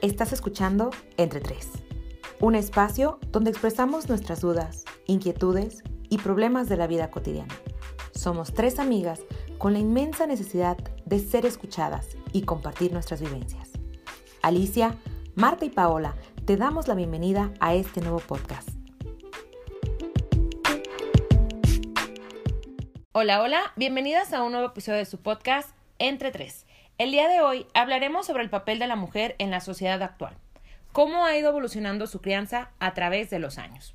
Estás escuchando Entre Tres, un espacio donde expresamos nuestras dudas, inquietudes y problemas de la vida cotidiana. Somos tres amigas con la inmensa necesidad de ser escuchadas y compartir nuestras vivencias. Alicia, Marta y Paola, te damos la bienvenida a este nuevo podcast. Hola, hola, bienvenidas a un nuevo episodio de su podcast Entre Tres. El día de hoy hablaremos sobre el papel de la mujer en la sociedad actual, cómo ha ido evolucionando su crianza a través de los años.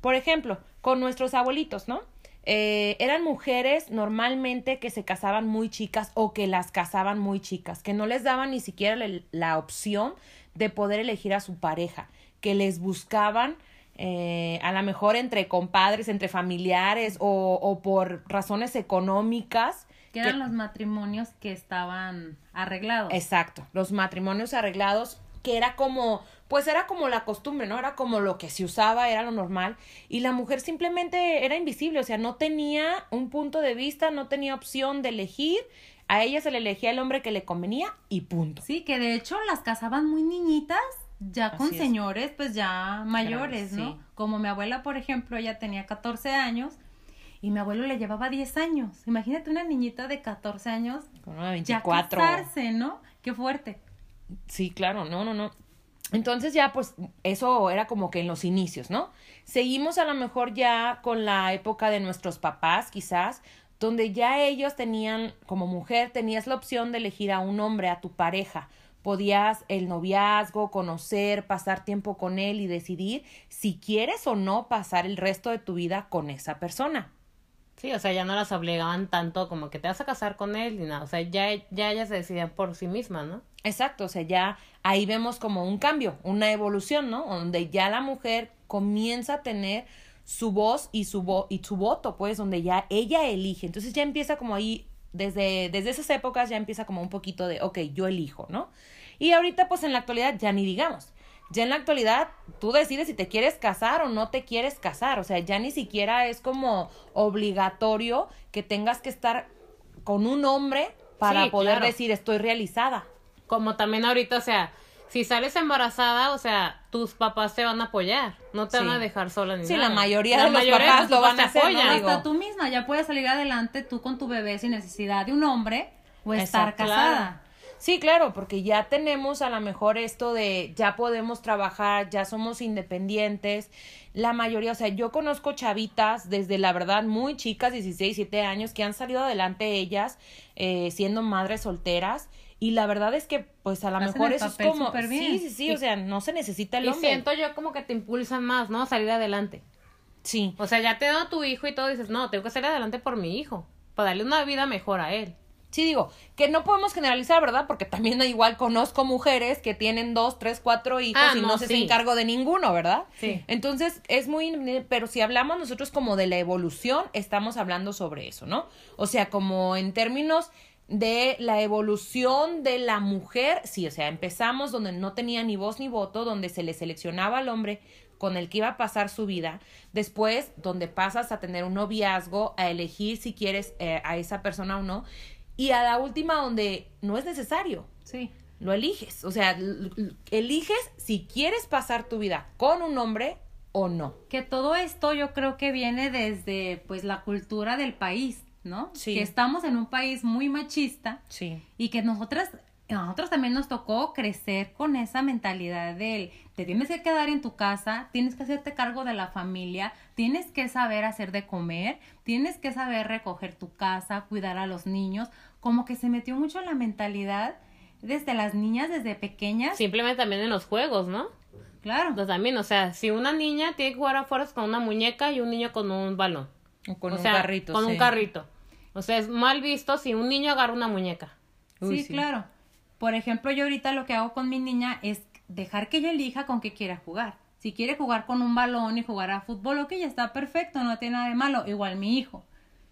Por ejemplo, con nuestros abuelitos, ¿no? Eh, eran mujeres normalmente que se casaban muy chicas o que las casaban muy chicas, que no les daban ni siquiera la opción de poder elegir a su pareja, que les buscaban eh, a lo mejor entre compadres, entre familiares o, o por razones económicas que eran los matrimonios que estaban arreglados. Exacto, los matrimonios arreglados, que era como, pues era como la costumbre, ¿no? Era como lo que se usaba, era lo normal. Y la mujer simplemente era invisible, o sea, no tenía un punto de vista, no tenía opción de elegir. A ella se le elegía el hombre que le convenía y punto. Sí, que de hecho las casaban muy niñitas, ya con señores, pues ya mayores, ¿no? Como mi abuela, por ejemplo, ella tenía 14 años y mi abuelo le llevaba 10 años. Imagínate una niñita de 14 años. Con una 24. Ya casarse, ¿no? Qué fuerte. Sí, claro, no, no, no. Entonces ya pues eso era como que en los inicios, ¿no? Seguimos a lo mejor ya con la época de nuestros papás, quizás, donde ya ellos tenían, como mujer, tenías la opción de elegir a un hombre, a tu pareja. Podías el noviazgo, conocer, pasar tiempo con él y decidir si quieres o no pasar el resto de tu vida con esa persona. Sí, o sea, ya no las obligaban tanto como que te vas a casar con él ni nada. O sea, ya, ya ellas se decidían por sí mismas, ¿no? Exacto, o sea, ya ahí vemos como un cambio, una evolución, ¿no? Donde ya la mujer comienza a tener su voz y su, vo y su voto, pues, donde ya ella elige. Entonces ya empieza como ahí, desde, desde esas épocas ya empieza como un poquito de, ok, yo elijo, ¿no? Y ahorita, pues en la actualidad ya ni digamos. Ya en la actualidad tú decides si te quieres casar o no te quieres casar. O sea, ya ni siquiera es como obligatorio que tengas que estar con un hombre para poder decir estoy realizada. Como también ahorita, o sea, si sales embarazada, o sea, tus papás te van a apoyar, no te van a dejar sola ni sí, la mayoría de los papás lo van a hacer. Hasta tú misma ya puedes salir adelante tú con tu bebé sin necesidad de un hombre o estar casada. Sí, claro, porque ya tenemos a lo mejor esto de ya podemos trabajar, ya somos independientes. La mayoría, o sea, yo conozco chavitas desde la verdad muy chicas, 16, 17 años, que han salido adelante ellas eh, siendo madres solteras. Y la verdad es que, pues a lo mejor eso es como. Sí, sí, sí, o sea, no se necesita el hombre. Y siento yo como que te impulsan más, ¿no? Salir adelante. Sí. O sea, ya te da tu hijo y todo, dices, no, tengo que salir adelante por mi hijo, para darle una vida mejor a él. Sí, digo, que no podemos generalizar, ¿verdad? Porque también igual conozco mujeres que tienen dos, tres, cuatro hijos ah, y no, se hacen cargo de ninguno, ¿verdad? Sí. Entonces, es muy, pero si hablamos nosotros como de la evolución, estamos hablando sobre eso, ¿no? O sea, como en términos de la evolución de la mujer, sí, o sea, empezamos donde no tenía ni voz ni voto, donde se le seleccionaba al hombre con el que iba a pasar su vida, después donde pasas a tener un noviazgo, a elegir si quieres eh, a esa persona o no, y a la última donde no es necesario. Sí. Lo eliges. O sea, eliges si quieres pasar tu vida con un hombre o no. Que todo esto yo creo que viene desde pues la cultura del país, ¿no? Sí. Que estamos en un país muy machista. Sí. Y que nosotras a nosotros también nos tocó crecer con esa mentalidad del te tienes que quedar en tu casa, tienes que hacerte cargo de la familia, tienes que saber hacer de comer, tienes que saber recoger tu casa, cuidar a los niños, como que se metió mucho en la mentalidad desde las niñas, desde pequeñas. Simplemente también en los juegos, ¿no? Claro. Pues también, o sea, si una niña tiene que jugar afuera con una muñeca y un niño con un balón. O con un carrito. Con un carrito. O sea, es mal visto si un niño agarra una muñeca. sí, claro. Por ejemplo, yo ahorita lo que hago con mi niña es dejar que ella elija con qué quiera jugar. Si quiere jugar con un balón y jugar a fútbol, ok, ya está perfecto, no tiene nada de malo. Igual mi hijo.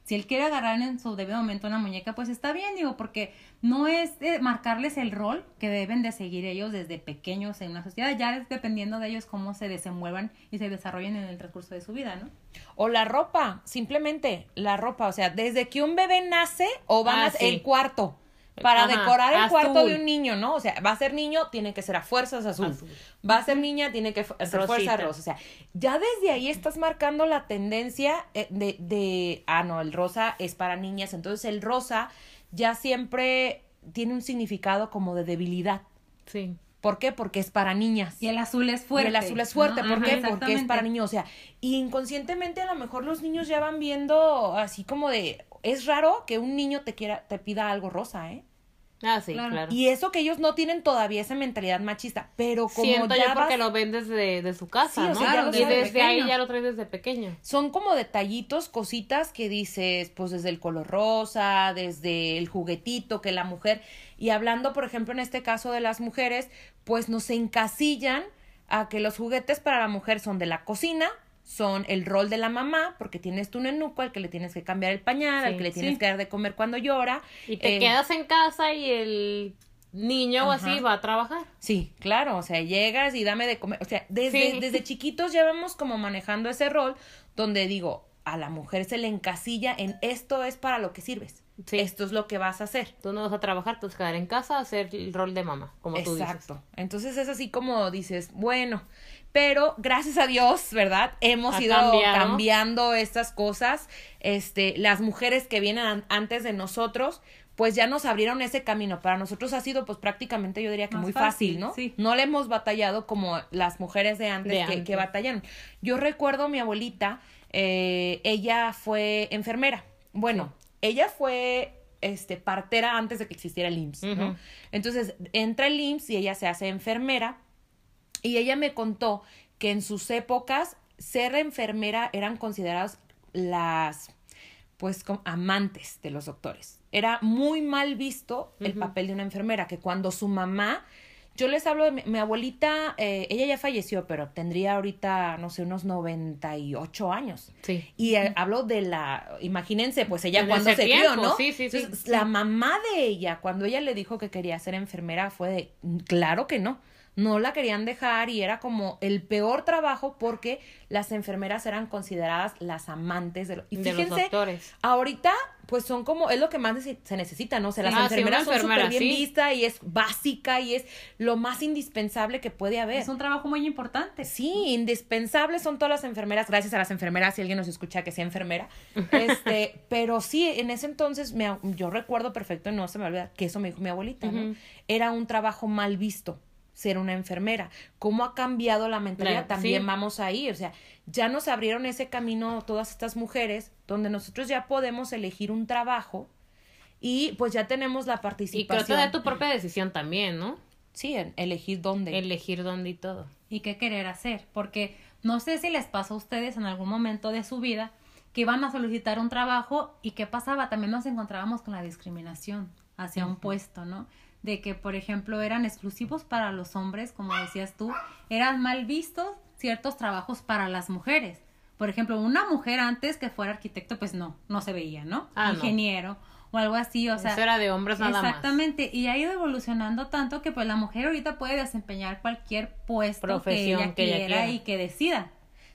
Si él quiere agarrar en su debido momento una muñeca, pues está bien, digo, porque no es marcarles el rol que deben de seguir ellos desde pequeños en una sociedad, ya es dependiendo de ellos cómo se desenvuelvan y se desarrollen en el transcurso de su vida, ¿no? O la ropa, simplemente la ropa, o sea, desde que un bebé nace o van ah, a el cuarto para Ajá, decorar el cuarto de un niño, ¿no? O sea, va a ser niño, tiene que ser a fuerzas azul. Azul. Va a ser niña, tiene que ser fuerza Rosita. rosa. O sea, ya desde ahí estás marcando la tendencia eh, de, de, ah, no, el rosa es para niñas. Entonces el rosa ya siempre tiene un significado como de debilidad. Sí. ¿Por qué? Porque es para niñas. Y el azul es fuerte. Y el azul es fuerte, ¿no? ¿por Ajá, qué? Porque es para niños, o sea, y inconscientemente a lo mejor los niños ya van viendo así como de, es raro que un niño te quiera, te pida algo rosa, ¿eh? Ah, sí, Claro. claro. Y eso que ellos no tienen todavía esa mentalidad machista, pero como Siento ya yo porque vas- lo ven desde de su casa, Sí, o ¿no? sea, ya lo y sabe desde ahí ya lo traes desde pequeño. son como detallitos, cositas que dices, pues desde el color rosa, desde el juguetito que la mujer, y hablando, por ejemplo, en este caso de las mujeres, pues nos encasillan a que los juguetes para la mujer son de la cocina, son el rol de la mamá, porque tienes tu nenuco al que le tienes que cambiar el pañal, al Sí, que le tienes sí. que dar de comer cuando llora. Y te Eh, quedas en casa y el niño o así va a trabajar. Sí, claro, o sea, llegas y dame de comer, o sea, desde, Sí. desde chiquitos ya vamos como manejando ese rol donde digo, a la mujer se le encasilla en esto es para lo que sirves, Sí. esto es lo que vas a hacer. Tú no vas a trabajar, tú vas a quedar en casa a hacer el rol de mamá, como tú dices. Exacto. Entonces es así como dices, bueno, pero gracias a Dios, ¿verdad? Hemos Ha ido cambiado. cambiando estas cosas. Este, las mujeres que vienen an- antes de nosotros, pues ya nos abrieron ese camino. Para nosotros ha sido, pues prácticamente yo diría que Más muy fácil, fácil, ¿no? sí. No le hemos batallado como las mujeres de antes, De que, antes. que batallaron. Yo recuerdo a mi abuelita, eh, ella fue enfermera. Bueno, ella fue este partera antes de que existiera el IMSS, ¿no? Entonces entra el IMSS y ella se hace enfermera y ella me contó que en sus épocas ser enfermera eran consideradas las pues como amantes de los doctores. Era muy mal visto el papel de una enfermera, que cuando su mamá, yo les hablo de mi, mi abuelita, eh, ella ya falleció, pero tendría ahorita, no sé, unos 98 años. Sí. Y eh, hablo de la, imagínense, pues ella cuando se tiempo, crió, ¿no? sí, sí, sí. Entonces, la mamá de ella, cuando ella le dijo que quería ser enfermera, fue de, "Mm, claro que no. No la querían dejar y era como el peor trabajo porque las enfermeras eran consideradas las amantes de los... Y de los fíjense, doctores. ahorita pues son como, es lo que más se necesita, ¿no? O sea, las Ah, sí, enfermeras son súper bien sí. vistas y es básica y es lo más indispensable que puede haber. Es un trabajo muy importante. Sí, indispensables son todas las enfermeras, gracias a las enfermeras, si alguien nos escucha que sea enfermera. Este, pero sí, en ese entonces me, yo recuerdo perfecto, y no se me olvida, que eso me dijo mi abuelita, ¿no? Era un trabajo mal visto ser una enfermera. ¿Cómo ha cambiado la mentalidad? También sí. vamos ahí, o sea, ya nos abrieron ese camino todas estas mujeres donde nosotros ya podemos elegir un trabajo y pues ya tenemos la Y creo participación. que de tu propia decisión también, ¿no? Sí, en elegir dónde. Elegir dónde y todo. y qué querer hacer, porque no sé si les pasó a ustedes en algún momento de su vida que iban a solicitar un trabajo y qué pasaba, también nos encontrábamos con la discriminación hacia un puesto, ¿no? De que, por ejemplo, eran exclusivos para los hombres, como decías tú, eran mal vistos ciertos trabajos para las mujeres. Por ejemplo, una mujer antes que fuera arquitecto, pues no, no se veía, ¿no? Ah, no. Ingeniero o algo así, o sea, Eso era de hombres nada más. Exactamente, y ha ido evolucionando tanto que pues la mujer ahorita puede desempeñar cualquier puesto Profesión que ella, que ella quiera, quiera. y que decida.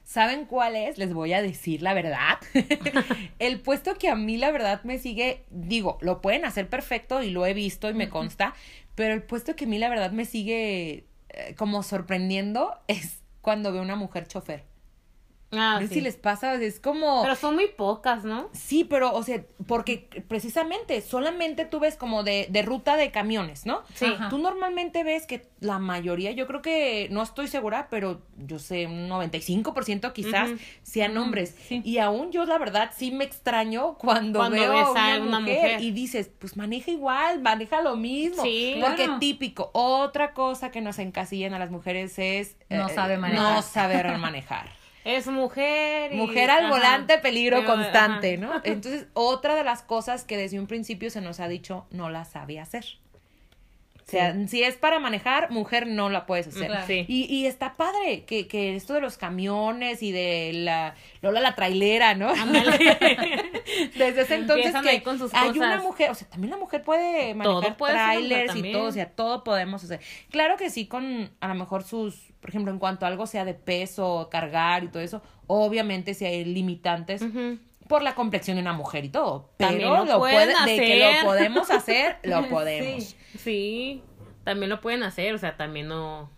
¿Saben cuál es? Les voy a decir la verdad. el puesto que a mí la verdad me sigue, digo, lo pueden hacer perfecto y lo he visto y me consta, pero el puesto que a mí la verdad me sigue eh, como sorprendiendo es cuando veo una mujer chofer. Ah, No sé sí. si les pasa, es como... Pero son muy pocas, ¿no? Sí, pero, o sea, porque precisamente solamente tú ves como de, de ruta de camiones, ¿no? Sí. Ajá. Tú normalmente ves que la mayoría, yo creo que, no estoy segura, pero yo sé, un 95% quizás Ujú. sean Ujú, hombres. sí. Y aún yo, la verdad, sí me extraño cuando, Cuando veo a una, mujer, mujer. y dices, pues maneja igual, maneja lo mismo. Sí. Porque Claro. típico. Otra cosa que nos encasillan a las mujeres es... No eh, sabe manejar. No saber manejar. Es mujer. y- Mujer al ajá. volante, peligro Pero, constante, ajá. ¿no? Entonces, otra de las cosas que desde un principio se nos ha dicho, no la sabe hacer. O sea, si es para manejar, mujer no la puedes hacer. Claro. Sí. Y, y está padre que, que esto de los camiones y de la Lola la trailera, ¿no? Desde ese entonces que ahí con sus hay cosas. una mujer, o sea, también la mujer puede Todo manejar puede trailers y todo, o sea, todo podemos hacer. Claro que sí, con a lo mejor sus, por ejemplo, en cuanto a algo sea de peso, cargar y todo eso, obviamente si hay limitantes, por la complexión de una mujer y todo. Pero lo lo pueden puede, de que hacer. lo podemos hacer, lo podemos. Sí. Sí, también lo pueden hacer, o sea, también no.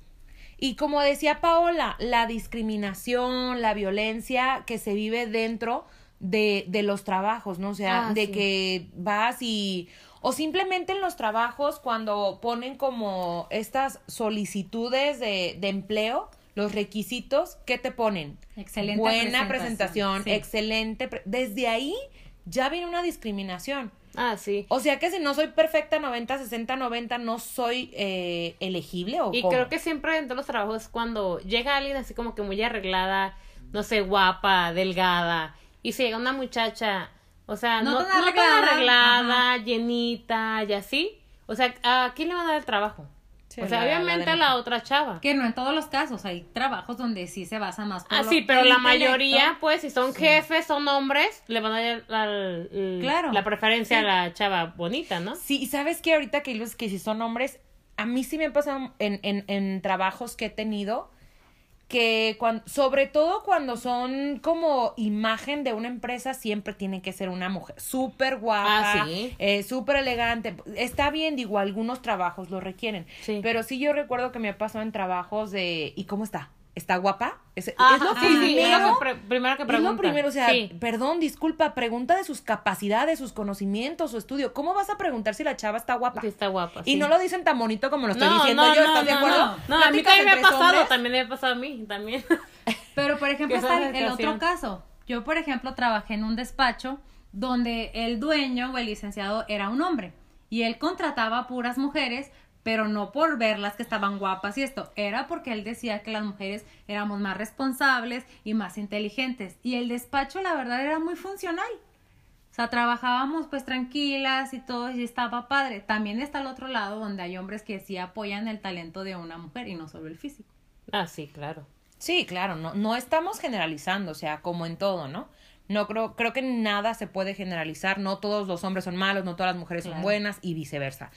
Y como decía Paola, la discriminación, la violencia que se vive dentro de, de los trabajos, ¿no? O sea, Ah, de sí. que vas y... O simplemente en los trabajos cuando ponen como estas solicitudes de, de empleo, los requisitos, ¿qué te ponen? Excelente Buena presentación, presentación, sí. excelente. pre- Desde ahí ya viene una discriminación. Ah, sí. O sea que si no soy perfecta 90, 60, 90, no soy eh, elegible o Y cómo? creo que siempre en todos los trabajos cuando llega alguien así como que muy arreglada, no sé, guapa, delgada, y si llega una muchacha, o sea, No no, tan no tan arreglada, llenita y así, o sea, ¿a quién le van a dar el trabajo? Sí, o sea, la- obviamente a la otra chava. Que no en todos los casos, hay trabajos donde sí se basa más por Ah, lo- sí, pero la mayoría, pues, si son jefes, son hombres, le van a dar la, la- Claro. la preferencia Sí. a la chava bonita, ¿no? Sí, y sabes que ahorita que que si son hombres, a mí sí me ha pasado en, en, en trabajos que he tenido que cuando, sobre todo cuando son como imagen de una empresa, siempre tiene que ser una mujer súper guapa, Ah, sí. eh, súper elegante. Está bien, digo, algunos trabajos lo requieren. Sí. Pero sí yo recuerdo que me ha pasado en trabajos de, ¿y cómo está? ¿Está guapa? Es, es Ajá, lo sí, sí, es primero. lo que pre- primero que Es lo primero, o sea, Sí. perdón, disculpa, pregunta de sus capacidades, sus conocimientos, su estudio. ¿Cómo vas a preguntar si la chava está guapa? Sí, está guapa. Y no lo dicen tan bonito como lo estoy No, diciendo no, yo, no, ¿estás de no, acuerdo? No, no, a mí también me ha pasado, hombres. también me ha pasado a mí, también. Pero, por ejemplo, está es el, otro caso. Yo, por ejemplo, trabajé en un despacho donde el dueño o el licenciado era un hombre y él contrataba a puras mujeres, pero no por verlas que estaban guapas y esto, era porque él decía que las mujeres éramos más responsables y más inteligentes. Y el despacho, la verdad, era muy funcional. O sea, trabajábamos pues tranquilas y todo y estaba padre. También está el otro lado donde hay hombres que sí apoyan el talento de una mujer y no solo el físico. Ah, sí, claro. Sí, claro, no, no estamos generalizando, o sea, como en todo, ¿no? No creo, creo que nada se puede generalizar, no todos los hombres son malos, no todas las mujeres son buenas y viceversa.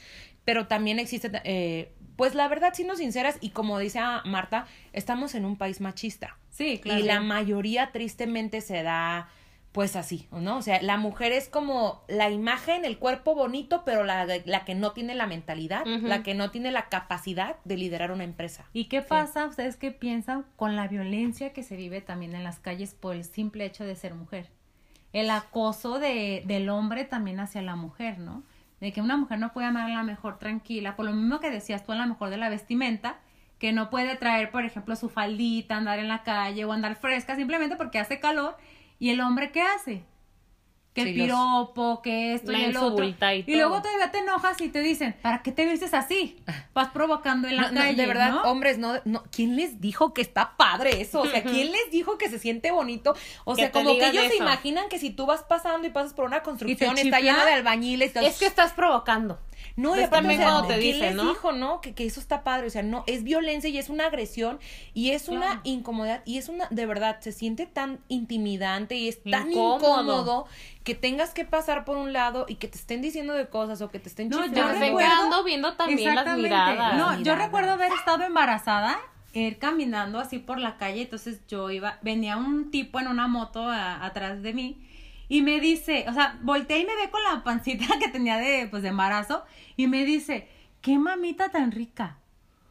Pero también existe, eh, pues la verdad, siendo sinceras, y como dice ah, Marta, estamos en un país machista. Sí, claro. Y la mayoría tristemente se da pues así, ¿no? O sea, la mujer es como la imagen, el cuerpo bonito, pero la, la que no tiene la mentalidad, la que no tiene la capacidad de liderar una empresa. ¿Y qué pasa? ¿Ustedes qué piensan con la violencia que se vive también en las calles por el simple hecho de ser mujer? El acoso de, del hombre también hacia la mujer, ¿no? De que una mujer no puede amar a la mejor tranquila, por lo mismo que decías tú a la mejor de la vestimenta, que no puede traer, por ejemplo, su faldita, andar en la calle o andar fresca simplemente porque hace calor. ¿Y el hombre qué hace? Que el Sí, piropo, que esto y el otro. y Y luego todavía te enojas y te dicen, ¿para qué te vistes así? Vas provocando en la No, no, de verdad, ¿no? hombres, no, no, ¿quién les dijo que está padre eso? O sea, ¿quién les dijo que se siente bonito? O sea, como que ellos se imaginan que si tú vas pasando y pasas por una construcción, está lleno de albañiles. y Es que estás provocando. No, y Es aparte, también o sea, cuando te ¿quién dicen, les ¿no? dijo, no? Que, que eso está padre, o sea, no, es violencia y es una agresión y es una Claro. incomodidad y es una, de verdad, se siente tan intimidante y es tan Incómodo. incómodo que tengas que pasar por un lado y que te estén diciendo de cosas o que te estén No, yo recuerdo- quedando viendo también las Exactamente. miradas. No, yo recuerdo haber estado embarazada, ir caminando así por la calle, entonces yo iba, venía un tipo en una moto a- atrás de mí y me dice, o sea, volteé y me ve con la pancita que tenía de, pues, de embarazo y me dice, qué mamita tan rica.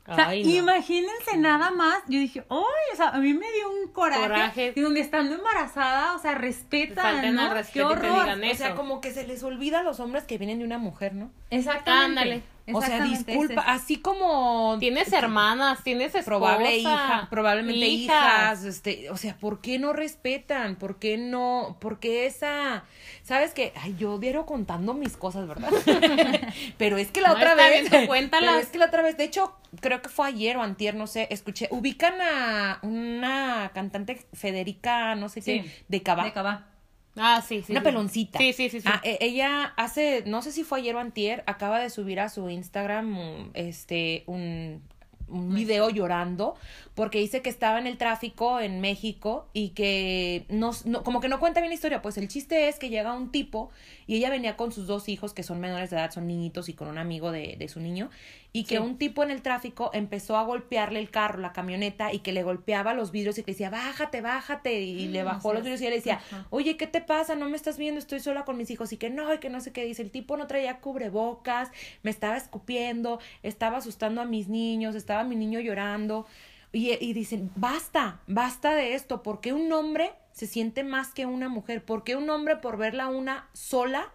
O sea, Ay, no. imagínense nada más. Yo dije, ¡ay! O sea, a mí me dio un coraje. Coraje. Y donde estando embarazada, o sea, respetan, ¿no? respeto ¡Qué y te horror! O sea, como que se les olvida a los hombres que vienen de una mujer, ¿no? Exactamente. Ándale. O sea, disculpa, así como Tienes hermanas, tienes esposa. probable hija, probablemente hijas. hijas. este, o sea, ¿por qué no respetan? ¿Por qué no? ¿Por qué esa? ¿Sabes qué? Ay, yo diario contando mis cosas, ¿verdad? pero es que la No, otra está vez, bien, cuéntalas. pero es que la otra vez, de hecho, creo que fue ayer o antier, no sé, escuché, ubican a una cantante Federica, no sé Sí, qué, de Cabá. De Cabá. Ah, sí, sí. Una sí. peloncita. Sí, sí, sí. sí. Ah, e- ella hace, no sé si fue ayer o antier, acaba de subir a su Instagram este un, un video llorando porque dice que estaba en el tráfico en México y que no, no- como que no cuenta bien la historia. Pues el chiste es que llega un tipo y ella venía con sus dos hijos que son menores de edad, son niñitos y con un amigo de, de su niño y que Sí. un tipo en el tráfico empezó a golpearle el carro, la camioneta, y que le golpeaba los vidrios y que le decía, bájate, bájate, y le bajó los vidrios y ella le decía, ajá. oye, ¿qué te pasa? No me estás viendo, estoy sola con mis hijos, y que no, y que no sé qué dice, el tipo no traía cubrebocas, me estaba escupiendo, estaba asustando a mis niños, estaba mi niño llorando, y, y dicen, basta, basta de esto, porque un hombre se siente más que una mujer, porque un hombre por verla una sola.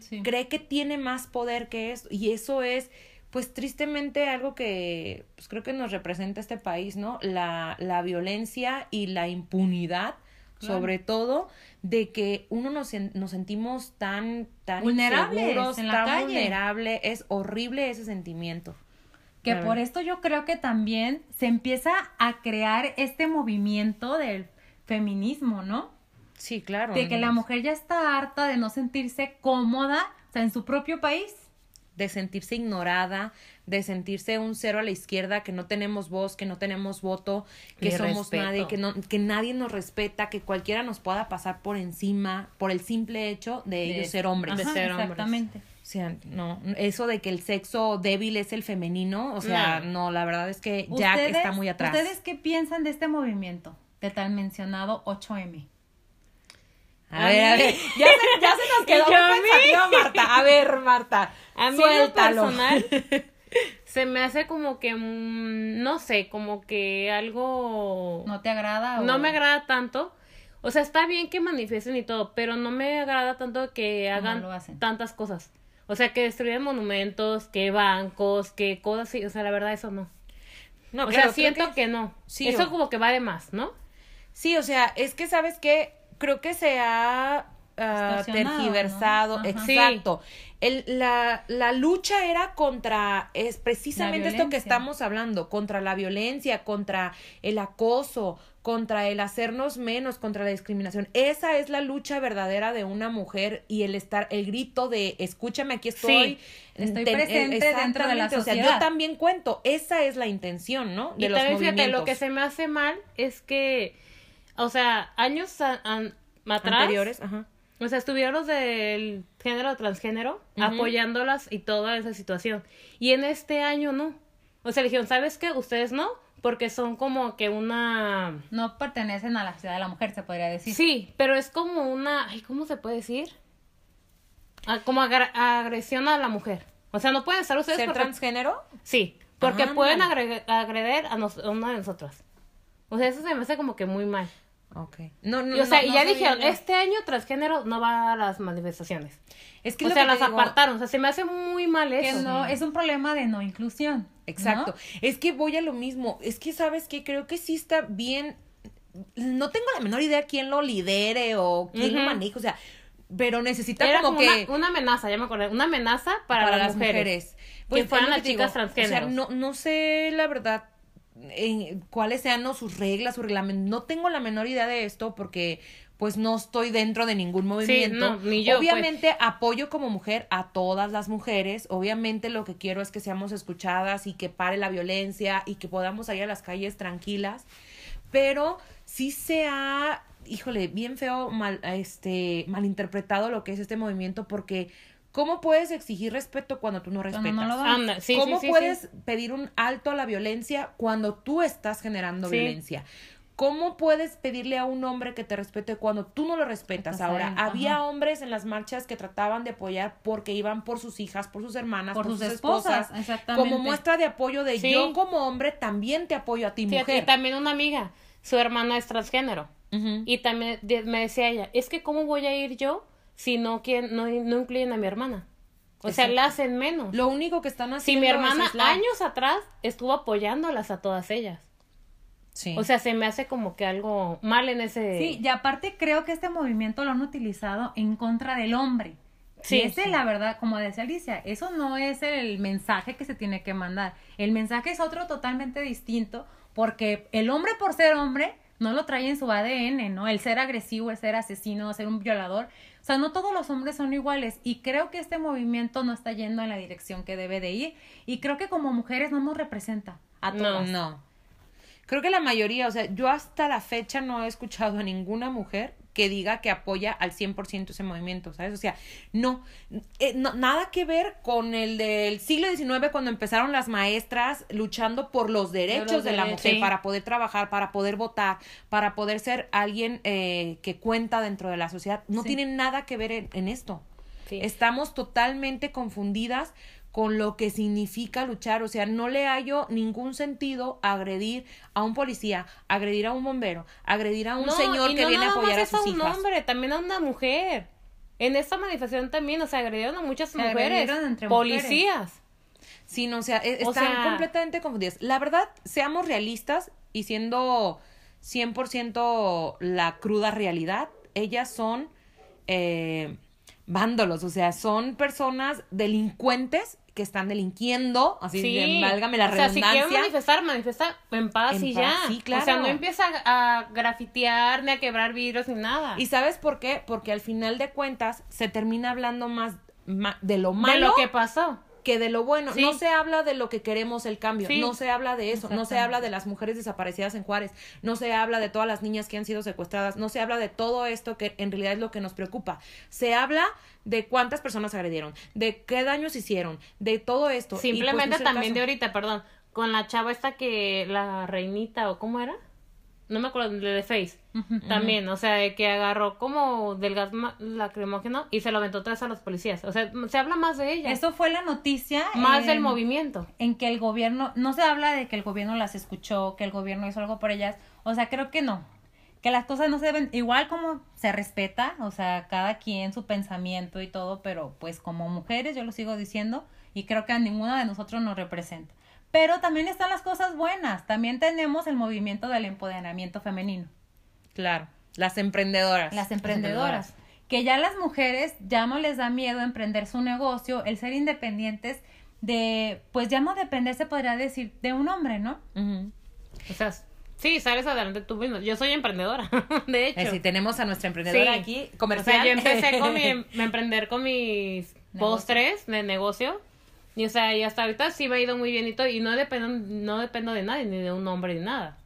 Sí. cree que tiene más poder que eso y eso es pues tristemente algo que pues creo que nos representa este país, ¿no? La, la violencia y la impunidad, Claro. sobre todo de que uno nos, nos sentimos tan, tan Vulnerables inseguros, en la tan calle. vulnerable, es horrible ese sentimiento. Que por esto yo creo que también se empieza a crear este movimiento del feminismo, ¿no? Sí, claro. De que la mujer ya está harta de no sentirse cómoda, o sea, en su propio país. de sentirse ignorada, de sentirse un cero a la izquierda, que no tenemos voz, que no tenemos voto, que Ni somos respeto. nadie, que no, que nadie nos respeta, que cualquiera nos pueda pasar por encima por el simple hecho de ellos ser hombres. de Ajá, ser hombres. O sea, no, eso de que el sexo débil es el femenino, o sea, No. no, la verdad es que Jack está muy atrás. ¿Ustedes qué piensan de este movimiento? De tal mencionado 8M. A ver, a ver, ya se, ya se nos quedó muy a Marta. A ver, Marta, A mí en lo suéltalo. personal se me hace como que, mm, no sé, como que algo... ¿No te agrada? o- No me agrada tanto. O sea, está bien que manifiesten y todo, pero no me agrada tanto que hagan tantas cosas. O sea, que destruyan monumentos, que bancos, que cosas así. O sea, la verdad, eso no. No, o claro, sea, siento que, no. sí, eso o- como que va de más, ¿no? Sí, o sea, es que sabes que creo que se ha ah, tergiversado, exacto. El, la, la lucha era contra, es precisamente esto que estamos hablando, contra la violencia, contra el acoso, contra el hacernos menos, contra la discriminación. Esa es la lucha verdadera de una mujer y el estar, el grito de escúchame, aquí estoy. Estoy Ten- presente dentro de la exactamente, O sea, yo sociedad. también cuento, esa es la intención, ¿no? De y los también fíjate, lo que se me hace mal es que, o sea, años a- atrás, anteriores, ajá. o sea, estuvieron los del género transgénero apoyándolas y toda esa situación. Y en este año no. O sea, le dijeron, ¿sabes qué? Ustedes no, porque son como que una... No pertenecen a la ciudad de la mujer, se podría decir. Sí, pero es como una... Ay, ¿cómo se puede decir? Ah, como agra- agresión a la mujer. O sea, no pueden estar ustedes ¿Ser porque- transgénero? Sí, porque Ándale. pueden agre- agreder a, nos- a una de nosotras. O sea, eso se me hace como que muy mal. Ok. No, no, Y, o sea, no- y ya dijeron, este año transgénero no va a las manifestaciones. Es que o es lo sea, que las digo. apartaron. O sea, se me hace muy mal Que eso. no, es un problema de no inclusión. ¿no? Exacto. Es que voy a lo mismo. Es que, ¿sabes qué? Creo que sí está bien. No tengo la menor idea quién lo lidere o quién lo maneja. O sea, pero necesita Era como, como, que. una, una amenaza, ya me acordé. Una amenaza para, las, mujeres. Pues, que fueran es lo las chicas digo, transgéneros. O sea, no, no sé la verdad en cuáles sean ¿no? sus reglas, su reglamento. No tengo la menor idea de esto porque pues no estoy dentro de ningún movimiento. no, ni yo, pues. Obviamente apoyo como mujer a todas las mujeres. Obviamente lo que quiero es que seamos escuchadas y que pare la violencia y que podamos salir a las calles tranquilas. Pero sí se ha, híjole, bien feo mal, este, malinterpretado lo que es este movimiento porque ¿cómo puedes exigir respeto cuando tú no respetas? no lo. Anda, sí, ¿Cómo sí, sí, puedes sí. pedir un alto a la violencia cuando tú estás generando Sí. violencia? ¿Cómo puedes pedirle a un hombre que te respete cuando tú no lo respetas? Ahora, había hombres en las marchas que trataban de apoyar porque iban por sus hijas, por sus hermanas, Por por, sus sus esposas, esposas, exactamente. como muestra de apoyo de Sí. yo como hombre también te apoyo a ti, mujer. y también una amiga, su hermana es transgénero. Y también me decía ella, es que ¿cómo voy a ir yo si no, quieren, no, no incluyen a mi hermana? O sea, la hacen menos. Lo único que están si haciendo mi es hermana años atrás estuvo apoyándolas a todas ellas. Sí. O sea, se me hace como que algo mal en ese... Sí, y aparte creo que este movimiento lo han utilizado en contra del hombre. Sí, y ese, sí. la verdad, como decía Alicia, eso no es el mensaje que se tiene que mandar. El mensaje es otro totalmente distinto, porque el hombre por ser hombre no lo trae en su ADN, ¿no? El ser agresivo, el ser asesino, ser un violador. O sea, no todos los hombres son iguales. Y creo que este movimiento no está yendo en la dirección que debe de ir. Y creo que como mujeres no nos representa a No. todas. No. Creo que la mayoría, o sea, yo hasta la fecha no he escuchado a ninguna mujer que diga que apoya al 100% ese movimiento, ¿sabes? O sea, no, eh, no, nada que ver con el del siglo XIX cuando empezaron las maestras luchando por los derechos los de la mujer sí. para poder trabajar, para poder votar, para poder ser alguien eh, que cuenta dentro de la sociedad. No Sí. tiene nada que ver en, en esto. Sí. Estamos totalmente confundidas con lo que significa luchar, o sea, no le hallo ningún sentido agredir a un policía, agredir a un bombero, agredir a un No, señor y que no viene a apoyar a más es sus un hijas. hombre, también a una mujer. En esta manifestación también, o sea, agredieron a muchas Se mujeres, agredieron entre policías. Sí, no, o sea, e- O están sea- completamente confundidas. La verdad, seamos realistas y siendo 100% la cruda realidad, ellas son eh, vándalos, o sea, son personas delincuentes que están delinquiendo, así Sí, válgame la o sea, si redundancia. quieren manifestar, manifesta en paz En y paz, ya. sí, O sea, claro. no empieza a, a grafitear ni a quebrar vidrios ni nada. ¿Y sabes por qué? Porque al final de cuentas se termina hablando más, de lo malo de lo que pasó. Que de lo bueno. Sí. No se habla de lo que queremos el cambio, Sí. no se habla de eso, no se habla de las mujeres desaparecidas en Juárez, no se habla de todas las niñas que han sido secuestradas, no se habla de todo esto que en realidad es lo que nos preocupa. Se habla de cuántas personas agredieron, de qué daños hicieron, de todo esto. Y, pues, Simplemente no es el también de ahorita, perdón, con la chava esta que, la reinita o cómo era, no me acuerdo, de The Face, también, o sea, de que agarró como del gas ma- lacrimógeno y se lo aventó vez a los policías. O sea, se habla más de ella, Eso fue la noticia. más del en- movimiento. En que el gobierno, no se habla de que el gobierno las escuchó, que el gobierno hizo algo por ellas. O sea, creo que no. Que las cosas no se deben, igual como se respeta, o sea, cada quien su pensamiento y todo, pero pues como mujeres, yo lo sigo diciendo, y creo que a ninguna de nosotros nos representa. Pero también están las cosas buenas, también tenemos el movimiento del empoderamiento femenino. Claro, las emprendedoras. Las emprendedoras. Que ya las mujeres ya no les da miedo emprender su negocio, el ser independientes de, pues ya no depender, se podría decir, de un hombre, ¿no? O sea, sí, sales adelante tú mismo. Yo soy emprendedora, de hecho. Eh, sí, tenemos a nuestra emprendedora Sí. aquí, O comercial. sea, yo empecé con mi, a emprender con mis postres de negocio. Y o sea, y hasta ahorita sí me ha ido muy bien y todo. Y no dependo, no dependo de nadie, ni de un hombre, ni nada.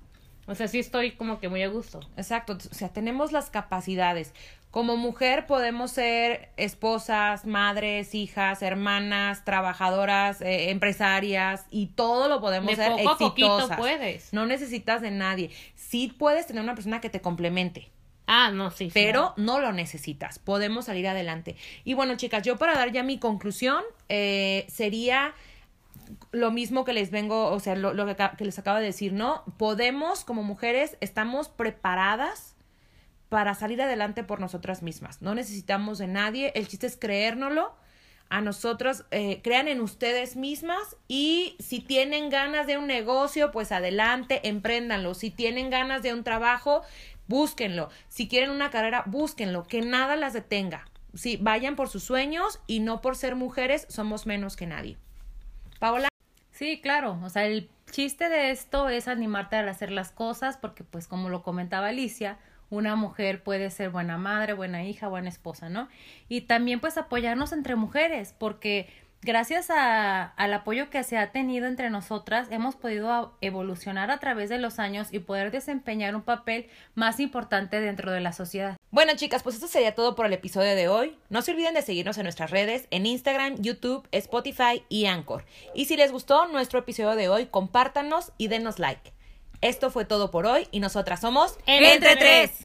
O sea, sí estoy como que muy a gusto. Exacto, o sea, tenemos las capacidades. Como mujer podemos ser esposas, madres, hijas, hermanas, trabajadoras, eh, empresarias y todo lo podemos De ser poco a poquito exitosas. puedes. No necesitas de nadie. Sí puedes tener una persona que te complemente, Ah, no, sí. sí. pero no lo necesitas. Podemos salir adelante. Y bueno, chicas, yo para dar ya mi conclusión eh, sería lo mismo que les vengo, o sea, lo, lo que, que les acabo de decir, ¿no? Podemos, como mujeres, estamos preparadas para salir adelante por nosotras mismas. No necesitamos de nadie. El chiste es creérnoslo a nosotros, eh, crean en ustedes mismas y si tienen ganas de un negocio, pues adelante, empréndanlo. Si tienen ganas de un trabajo, búsquenlo. Si quieren una carrera, búsquenlo, que nada las detenga. Sí, vayan por sus sueños y no por ser mujeres somos menos que nadie. Paola. Sí, claro. O sea, el chiste de esto es animarte a hacer las cosas porque, pues, como lo comentaba Alicia, una mujer puede ser buena madre, buena hija, buena esposa, ¿no? Y también, pues, apoyarnos entre mujeres porque gracias a, al apoyo que se ha tenido entre nosotras, hemos podido evolucionar a través de los años y poder desempeñar un papel más importante dentro de la sociedad. Bueno, chicas, pues esto sería todo por el episodio de hoy. No se olviden de seguirnos en nuestras redes, en Instagram, YouTube, Spotify y Anchor. Y si les gustó nuestro episodio de hoy, compártanos y denos like. Esto fue todo por hoy y nosotras somos Entre Tres.